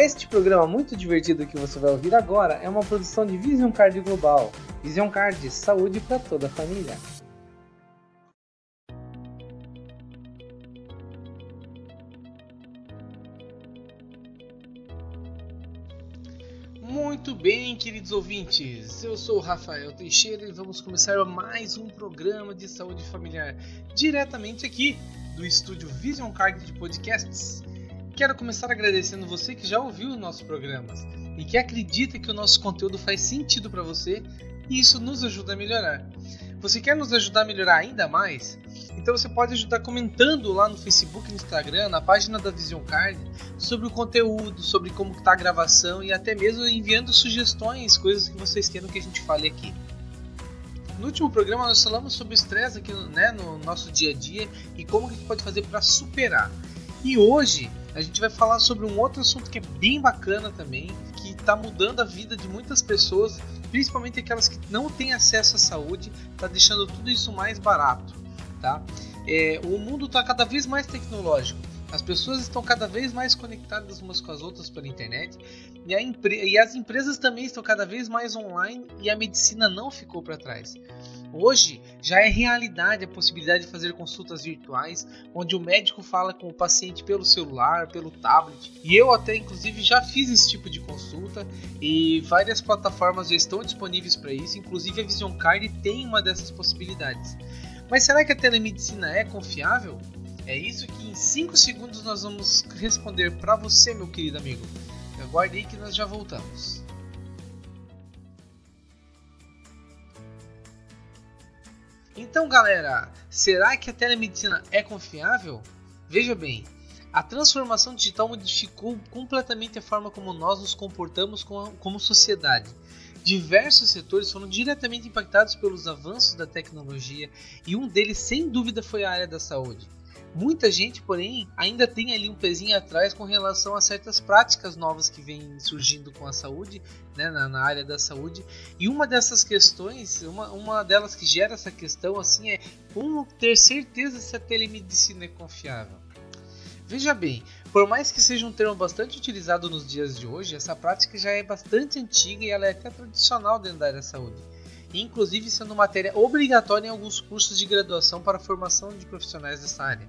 Este programa muito divertido que você vai ouvir agora é uma produção de Vision Card Global. Vision Card, saúde para toda a família. Muito bem, queridos ouvintes. Eu sou o Rafael Teixeira e vamos começar mais um programa de saúde familiar diretamente aqui do estúdio Vision Card de Podcasts. Quero começar agradecendo você que já ouviu os nossos programas e que acredita que o nosso conteúdo faz sentido para você e isso nos ajuda a melhorar. Você quer nos ajudar a melhorar ainda mais? Então você pode ajudar comentando lá no Facebook e no Instagram, na página da Vision Card, sobre o conteúdo, sobre como está a gravação e até mesmo enviando sugestões, coisas que vocês queiram que a gente fale aqui. No último programa nós falamos sobre estresse aqui né, no nosso dia a dia e como que a gente pode fazer para superar. E hoje a gente vai falar sobre um outro assunto que é bem bacana também, que está mudando a vida de muitas pessoas, principalmente aquelas que não têm acesso à saúde, está deixando tudo isso mais barato, tá? É, o mundo está cada vez mais tecnológico. As pessoas estão cada vez mais conectadas umas com as outras pela internet e, e, as empresas também estão cada vez mais online e a medicina não ficou para trás. Hoje já é realidade a possibilidade de fazer consultas virtuais, onde o médico fala com o paciente pelo celular, pelo tablet. E eu até inclusive já fiz esse tipo de consulta e várias plataformas já estão disponíveis para isso, inclusive a Vision Card tem uma dessas possibilidades. Mas será que a telemedicina é confiável? É isso que em 5 segundos nós vamos responder para você, meu querido amigo. Aguarde aí que nós já voltamos. Então, galera, será que a telemedicina é confiável? Veja bem, a transformação digital modificou completamente a forma como nós nos comportamos como sociedade. Diversos setores foram diretamente impactados pelos avanços da tecnologia e um deles, sem dúvida, foi a área da saúde. Muita gente, porém, ainda tem ali um pezinho atrás com relação a certas práticas novas que vêm surgindo com a saúde, né, na, na, área da saúde. E uma dessas questões, uma, uma delas que gera essa questão, assim, é como ter certeza se a telemedicina é confiável. Veja bem, por mais que seja um termo bastante utilizado nos dias de hoje, essa prática já é bastante antiga e ela é até tradicional dentro da área da saúde inclusive sendo matéria obrigatória em alguns cursos de graduação para a formação de profissionais dessa área.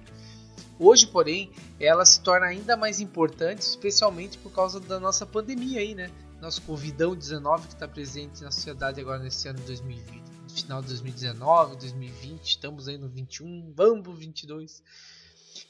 Hoje, porém, ela se torna ainda mais importante, especialmente por causa da nossa pandemia aí, né? Nosso Covidão-19 que está presente na sociedade agora nesse ano de 2020, final de 2019, 2020, estamos aí no 21, vamos 22.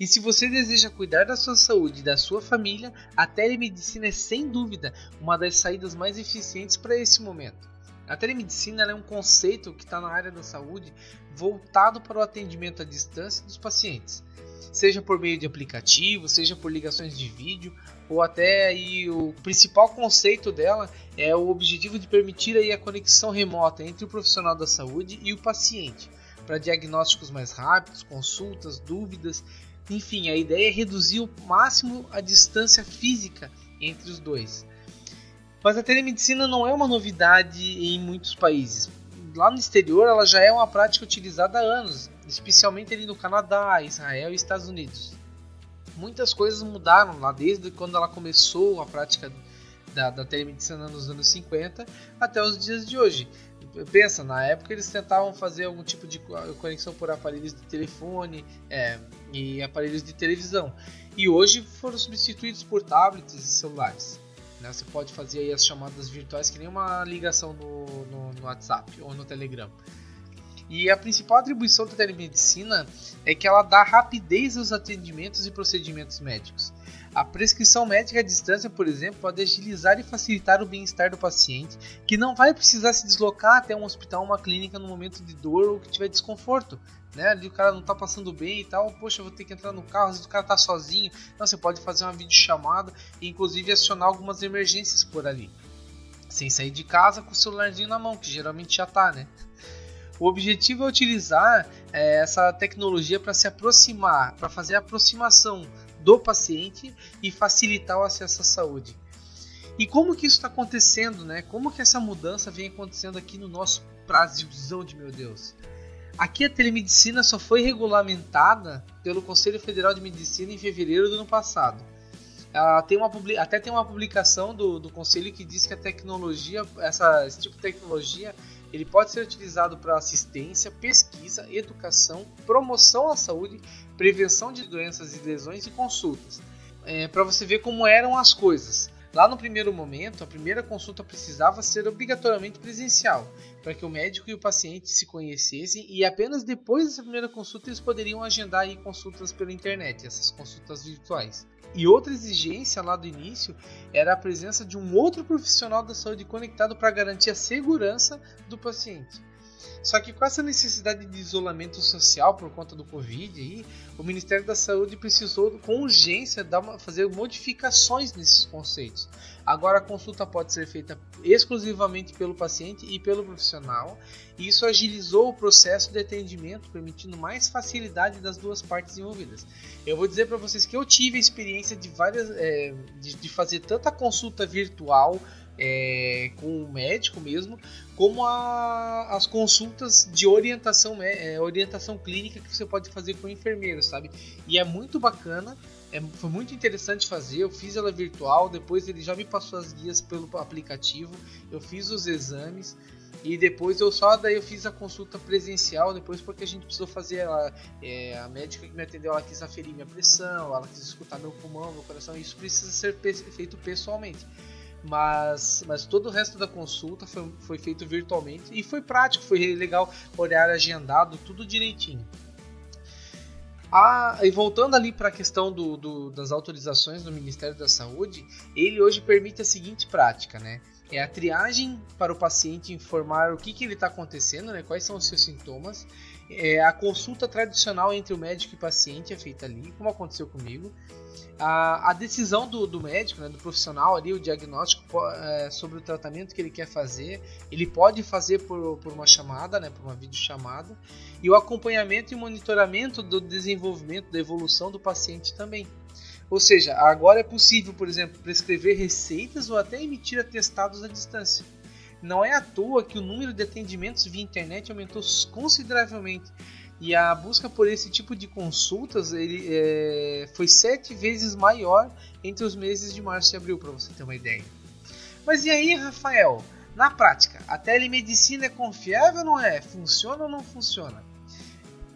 E se você deseja cuidar da sua saúde e da sua família, a telemedicina é sem dúvida uma das saídas mais eficientes para esse momento. A telemedicina é um conceito que está na área da saúde voltado para o atendimento à distância dos pacientes, seja por meio de aplicativo, seja por ligações de vídeo, ou até aí o principal conceito dela é o objetivo de permitir aí a conexão remota entre o profissional da saúde e o paciente, para diagnósticos mais rápidos, consultas, dúvidas, enfim, a ideia é reduzir ao máximo a distância física entre os dois. Mas a telemedicina não é uma novidade em muitos países. Lá no exterior ela já é uma prática utilizada há anos, especialmente ali no Canadá, Israel e Estados Unidos. Muitas coisas mudaram lá desde quando ela começou a prática da, da telemedicina nos anos 50 até os dias de hoje. Pensa, na época eles tentavam fazer algum tipo de conexão por aparelhos de telefone é, e aparelhos de televisão. E hoje foram substituídos por tablets e celulares. Né? Você pode fazer aí as chamadas virtuais que nem uma ligação no, no, no WhatsApp ou no Telegram. E a principal atribuição da telemedicina é que ela dá rapidez aos atendimentos e procedimentos médicos. A prescrição médica à distância, por exemplo, pode agilizar e facilitar o bem-estar do paciente, que não vai precisar se deslocar até um hospital ou uma clínica no momento de dor ou que tiver desconforto. Né? Ali o cara não tá passando bem e tal, poxa, vou ter que entrar no carro, às vezes o cara tá sozinho. Não, você pode fazer uma videochamada e inclusive acionar algumas emergências por ali. Sem sair de casa com o celularzinho na mão, que geralmente já tá, né? O objetivo é utilizar é, essa tecnologia para se aproximar, para fazer a aproximação do paciente e facilitar o acesso à saúde. E como que isso está acontecendo, né? Como que essa mudança vem acontecendo aqui no nosso Brasilzão de meu Deus? Aqui a telemedicina só foi regulamentada pelo Conselho Federal de Medicina em fevereiro do ano passado. Ela tem uma, até tem uma publicação do, do conselho que diz que a tecnologia, essa, esse tipo de tecnologia, ele pode ser utilizado para assistência, pesquisa, educação, promoção à saúde, prevenção de doenças e lesões e consultas. É, para você ver como eram as coisas. Lá no primeiro momento, a primeira consulta precisava ser obrigatoriamente presencial, para que o médico e o paciente se conhecessem e apenas depois dessa primeira consulta eles poderiam agendar aí consultas pela internet, essas consultas virtuais. E outra exigência lá do início era a presença de um outro profissional da saúde conectado para garantir a segurança do paciente. Só que com essa necessidade de isolamento social por conta do Covid, aí, o Ministério da Saúde precisou com urgência dar uma, fazer modificações nesses conceitos. Agora a consulta pode ser feita exclusivamente pelo paciente e pelo profissional, e isso agilizou o processo de atendimento, permitindo mais facilidade das duas partes envolvidas. Eu vou dizer para vocês que eu tive a experiência de várias é, de, de fazer tanta consulta virtual é, com o médico mesmo, como a, as consultas de orientação, é, orientação clínica que você pode fazer com o enfermeiro, sabe? E é muito bacana, é, foi muito interessante fazer. Eu fiz ela virtual, depois ele já me passou as guias pelo aplicativo, eu fiz os exames. E depois eu só daí eu fiz a consulta presencial, depois porque a gente precisou fazer ela, é, a médica que me atendeu, ela quis aferir minha pressão, ela quis escutar meu pulmão, meu coração, isso precisa ser feito pessoalmente mas, mas todo o resto da consulta foi, foi feito virtualmente e foi prático, foi legal, horário agendado, tudo direitinho. Ah, e voltando ali para a questão do, do, das autorizações do Ministério da Saúde, ele hoje permite a seguinte prática, né? É a triagem para o paciente informar o que, que ele está acontecendo, né? quais são os seus sintomas. É a consulta tradicional entre o médico e o paciente é feita ali, como aconteceu comigo a, a decisão do, do médico, né, do profissional ali, o diagnóstico é, sobre o tratamento que ele quer fazer, ele pode fazer por, por uma chamada, né, por uma videochamada, e o acompanhamento e monitoramento do desenvolvimento, da evolução do paciente também. Ou seja, agora é possível, por exemplo, prescrever receitas ou até emitir atestados à distância. Não é à toa que o número de atendimentos via internet aumentou consideravelmente e a busca por esse tipo de consultas ele, é, foi sete vezes maior entre os meses de março e abril, para você ter uma ideia. Mas e aí, Rafael? Na prática, a telemedicina é confiável ou não é? Funciona ou não funciona?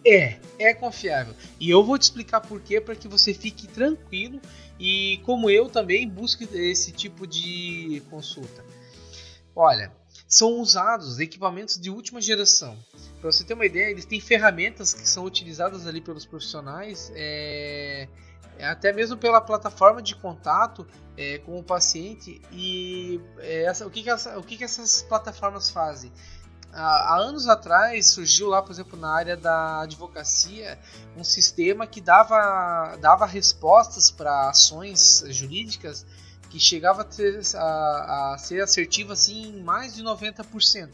É, é confiável. E eu vou te explicar por quê, para que você fique tranquilo e, como eu, também busque esse tipo de consulta. Olha, são usados equipamentos de última geração. Para você ter uma ideia, eles têm ferramentas que são utilizadas ali pelos profissionais, é, até mesmo pela plataforma de contato é, com o paciente. E é, essa, o, que, que, essa, o que, que essas plataformas fazem? Há anos atrás surgiu lá, por exemplo, na área da advocacia, um sistema que dava, dava respostas para ações jurídicas que chegava a, ter, a, a ser assertivo assim em mais de 90%.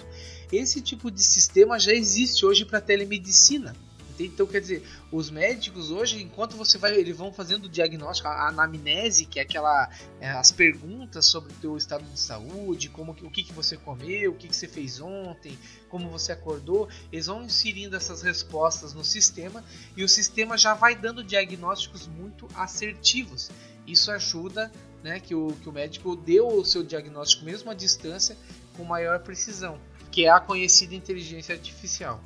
Esse tipo de sistema já existe hoje para telemedicina. Então, quer dizer, os médicos hoje, enquanto você vai, eles vão fazendo o diagnóstico, a anamnese, que é aquela é, as perguntas sobre o teu estado de saúde, como o que, que você comeu, o que, que você fez ontem, como você acordou, eles vão inserindo essas respostas no sistema e o sistema já vai dando diagnósticos muito assertivos. Isso ajuda né, que, o, que o médico deu o seu diagnóstico mesmo à distância com maior precisão, que é a conhecida inteligência artificial.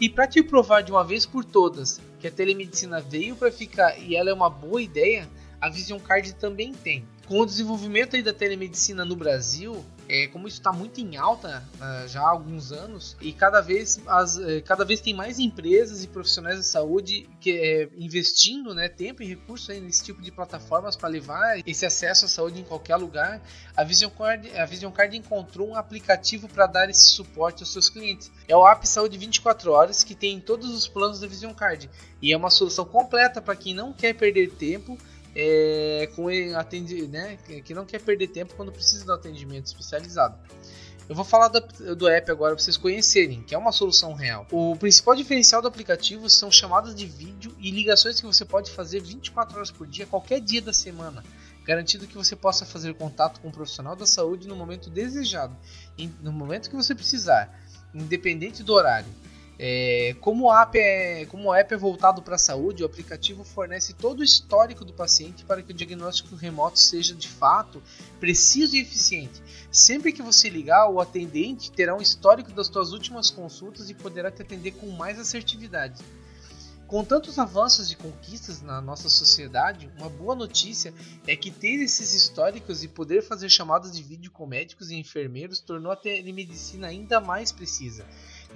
E para te provar de uma vez por todas que a telemedicina veio para ficar e ela é uma boa ideia, a Vision Card também tem. Com o desenvolvimento da telemedicina no Brasil, é, como isso está muito em alta uh, já há alguns anos e cada vez, as, uh, cada vez tem mais empresas e profissionais da saúde que, é, investindo né, tempo e recursos nesse tipo de plataformas para levar esse acesso à saúde em qualquer lugar, a Vision Card, a Vision Card encontrou um aplicativo para dar esse suporte aos seus clientes. É o App Saúde 24 Horas que tem todos os planos da Vision Card e é uma solução completa para quem não quer perder tempo é, com atendi, né, que não quer perder tempo quando precisa de um atendimento especializado. Eu vou falar do, do app agora para vocês conhecerem, que é uma solução real. O principal diferencial do aplicativo são chamadas de vídeo e ligações que você pode fazer 24 horas por dia, qualquer dia da semana, garantindo que você possa fazer contato com um profissional da saúde no momento desejado, no momento que você precisar, independente do horário. É, como, o app é, como o app é voltado para a saúde, o aplicativo fornece todo o histórico do paciente para que o diagnóstico remoto seja de fato preciso e eficiente. Sempre que você ligar, o atendente terá um histórico das suas últimas consultas e poderá te atender com mais assertividade. Com tantos avanços e conquistas na nossa sociedade, uma boa notícia é que ter esses históricos e poder fazer chamadas de vídeo com médicos e enfermeiros tornou a telemedicina ainda mais precisa.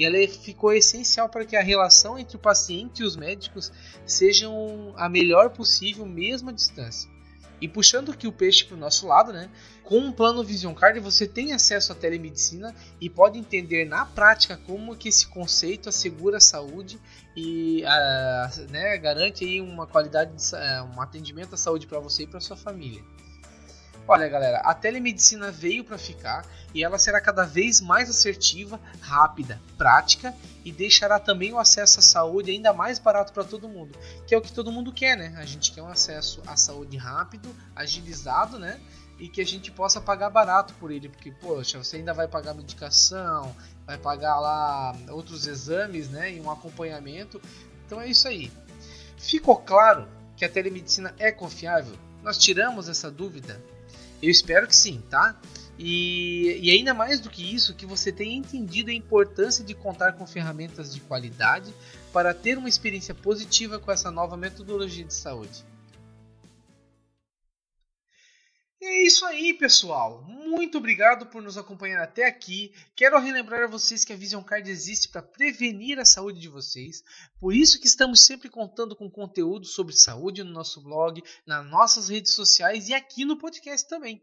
E ela ficou essencial para que a relação entre o paciente e os médicos sejam a melhor possível, mesmo à distância. E puxando aqui o peixe para o nosso lado, né? Com um plano Vision Card você tem acesso à telemedicina e pode entender na prática como que esse conceito assegura a saúde e né, garante aí uma qualidade, de, uh, um atendimento à saúde para você e para sua família. Olha, galera, a telemedicina veio para ficar e ela será cada vez mais assertiva, rápida, prática e deixará também o acesso à saúde ainda mais barato para todo mundo, que é o que todo mundo quer, né? A gente quer um acesso à saúde rápido, agilizado, né? E que a gente possa pagar barato por ele, porque, poxa, você ainda vai pagar medicação, vai pagar lá outros exames, né? E um acompanhamento. Então é isso aí. Ficou claro que a telemedicina é confiável? Nós tiramos essa dúvida eu espero que sim, tá? E, e, ainda mais do que isso, que você tenha entendido a importância de contar com ferramentas de qualidade para ter uma experiência positiva com essa nova metodologia de saúde. É isso aí, pessoal. Muito obrigado por nos acompanhar até aqui. Quero relembrar a vocês que a Vision Card existe para prevenir a saúde de vocês. Por isso que estamos sempre contando com conteúdo sobre saúde no nosso blog, nas nossas redes sociais e aqui no podcast também.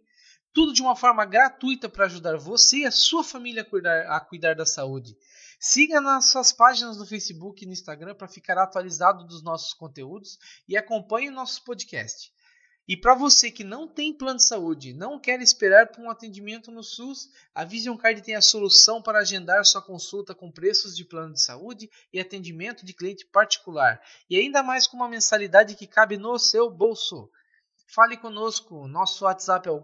Tudo de uma forma gratuita para ajudar você e a sua família a cuidar, a cuidar da saúde. Siga nas suas páginas no Facebook e no Instagram para ficar atualizado dos nossos conteúdos e acompanhe o nosso podcast. E para você que não tem plano de saúde, não quer esperar por um atendimento no SUS, a Vision Card tem a solução para agendar sua consulta com preços de plano de saúde e atendimento de cliente particular, e ainda mais com uma mensalidade que cabe no seu bolso. Fale conosco, nosso WhatsApp é o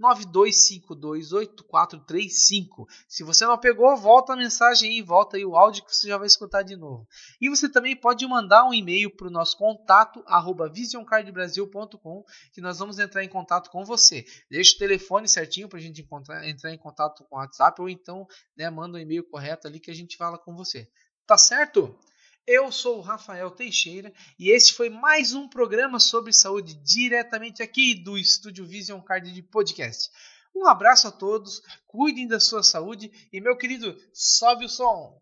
4192528435. Se você não pegou, volta a mensagem aí, volta aí o áudio que você já vai escutar de novo. E você também pode mandar um e-mail para o nosso contato arroba visioncardbrasil.com que nós vamos entrar em contato com você. Deixa o telefone certinho para a gente encontrar, entrar em contato com o WhatsApp ou então né, manda um e-mail correto ali que a gente fala com você. Tá certo? Eu sou o Rafael Teixeira e este foi mais um programa sobre saúde diretamente aqui do Estúdio Vision Card de Podcast. Um abraço a todos, cuidem da sua saúde e, meu querido, sobe o som!